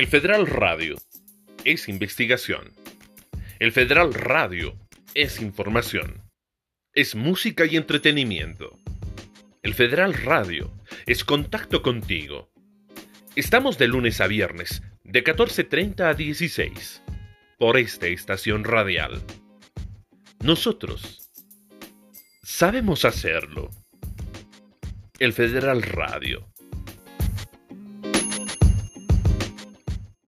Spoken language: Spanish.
El Federal Radio es investigación. El Federal Radio es información. Es música y entretenimiento. El Federal Radio es contacto contigo. Estamos de lunes a viernes, de 14.30 a 16, por esta estación radial. Nosotros sabemos hacerlo. El Federal Radio